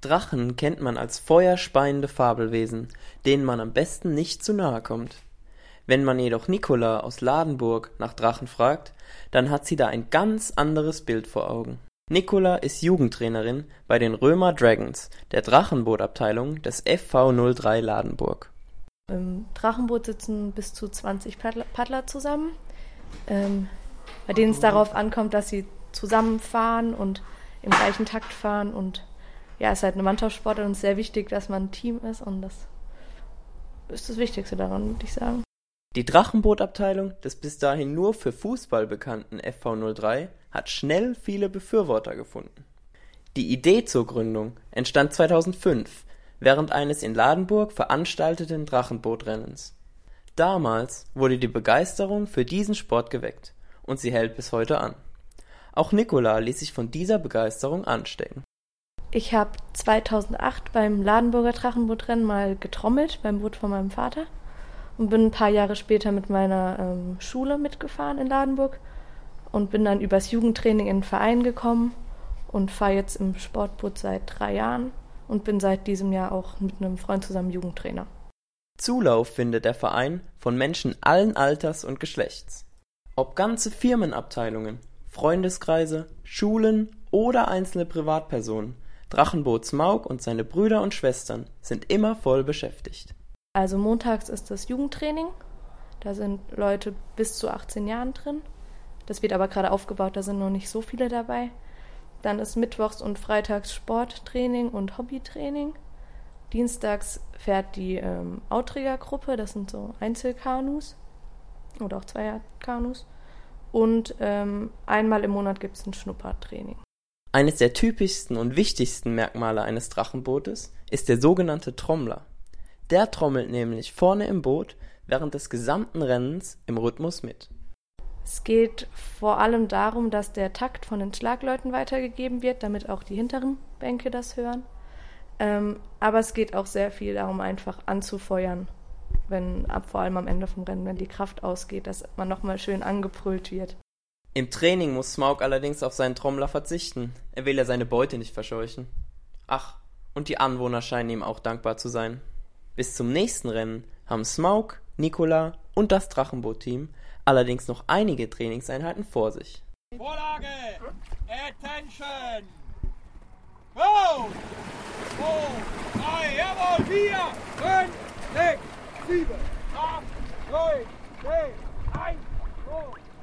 Drachen kennt man als feuerspeiende Fabelwesen, denen man am besten nicht zu nahe kommt. Wenn man jedoch Nicola aus Ladenburg nach Drachen fragt, dann hat sie da ein ganz anderes Bild vor Augen. Nicola ist Jugendtrainerin bei den Römer Dragons, der Drachenbootabteilung des FV 03 Ladenburg. Im Drachenboot sitzen bis zu 20 Paddler zusammen, ähm, bei denen es darauf ankommt, dass sie zusammenfahren und im gleichen Takt fahren und ja, es ist halt eine Mannschaftssportart und es ist sehr wichtig, dass man ein Team ist und das ist das Wichtigste daran, würde ich sagen. Die Drachenbootabteilung des bis dahin nur für Fußball bekannten FV03 hat schnell viele Befürworter gefunden. Die Idee zur Gründung entstand 2005 während eines in Ladenburg veranstalteten Drachenbootrennens. Damals wurde die Begeisterung für diesen Sport geweckt und sie hält bis heute an. Auch Nicola ließ sich von dieser Begeisterung anstecken. Ich habe 2008 beim Ladenburger Drachenbootrennen mal getrommelt, beim Boot von meinem Vater. Und bin ein paar Jahre später mit meiner ähm, Schule mitgefahren in Ladenburg und bin dann übers Jugendtraining in den Verein gekommen und fahre jetzt im Sportboot seit drei Jahren und bin seit diesem Jahr auch mit einem Freund zusammen Jugendtrainer. Zulauf findet der Verein von Menschen allen Alters und Geschlechts. Ob ganze Firmenabteilungen, Freundeskreise, Schulen oder einzelne Privatpersonen, Drachenboot Smaug und seine Brüder und Schwestern sind immer voll beschäftigt. Also montags ist das Jugendtraining. Da sind Leute bis zu 18 Jahren drin. Das wird aber gerade aufgebaut, da sind noch nicht so viele dabei. Dann ist mittwochs und freitags Sporttraining und Hobbytraining. Dienstags fährt die ähm, Outrigger-Gruppe, das sind so Einzelkanus oder auch Zweierkanus. Und ähm, einmal im Monat gibt es ein Schnuppertraining. Eines der typischsten und wichtigsten Merkmale eines Drachenbootes ist der sogenannte Trommler. Der trommelt nämlich vorne im Boot während des gesamten Rennens im Rhythmus mit. Es geht vor allem darum, dass der Takt von den Schlagleuten weitergegeben wird, damit auch die hinteren Bänke das hören. Ähm, aber es geht auch sehr viel darum, einfach anzufeuern, wenn ab vor allem am Ende vom Rennen, wenn die Kraft ausgeht, dass man nochmal schön angebrüllt wird. Im Training muss Smaug allerdings auf seinen Trommler verzichten. Er will ja seine Beute nicht verscheuchen. Ach, und die Anwohner scheinen ihm auch dankbar zu sein. Bis zum nächsten Rennen haben Smaug, Nikola und das Drachenboot-Team allerdings noch einige Trainingseinheiten vor sich. Vorlage! Attention! Go! 2, 3, jawohl, 4, 5, 6, 7, 8, 9, 10, 1,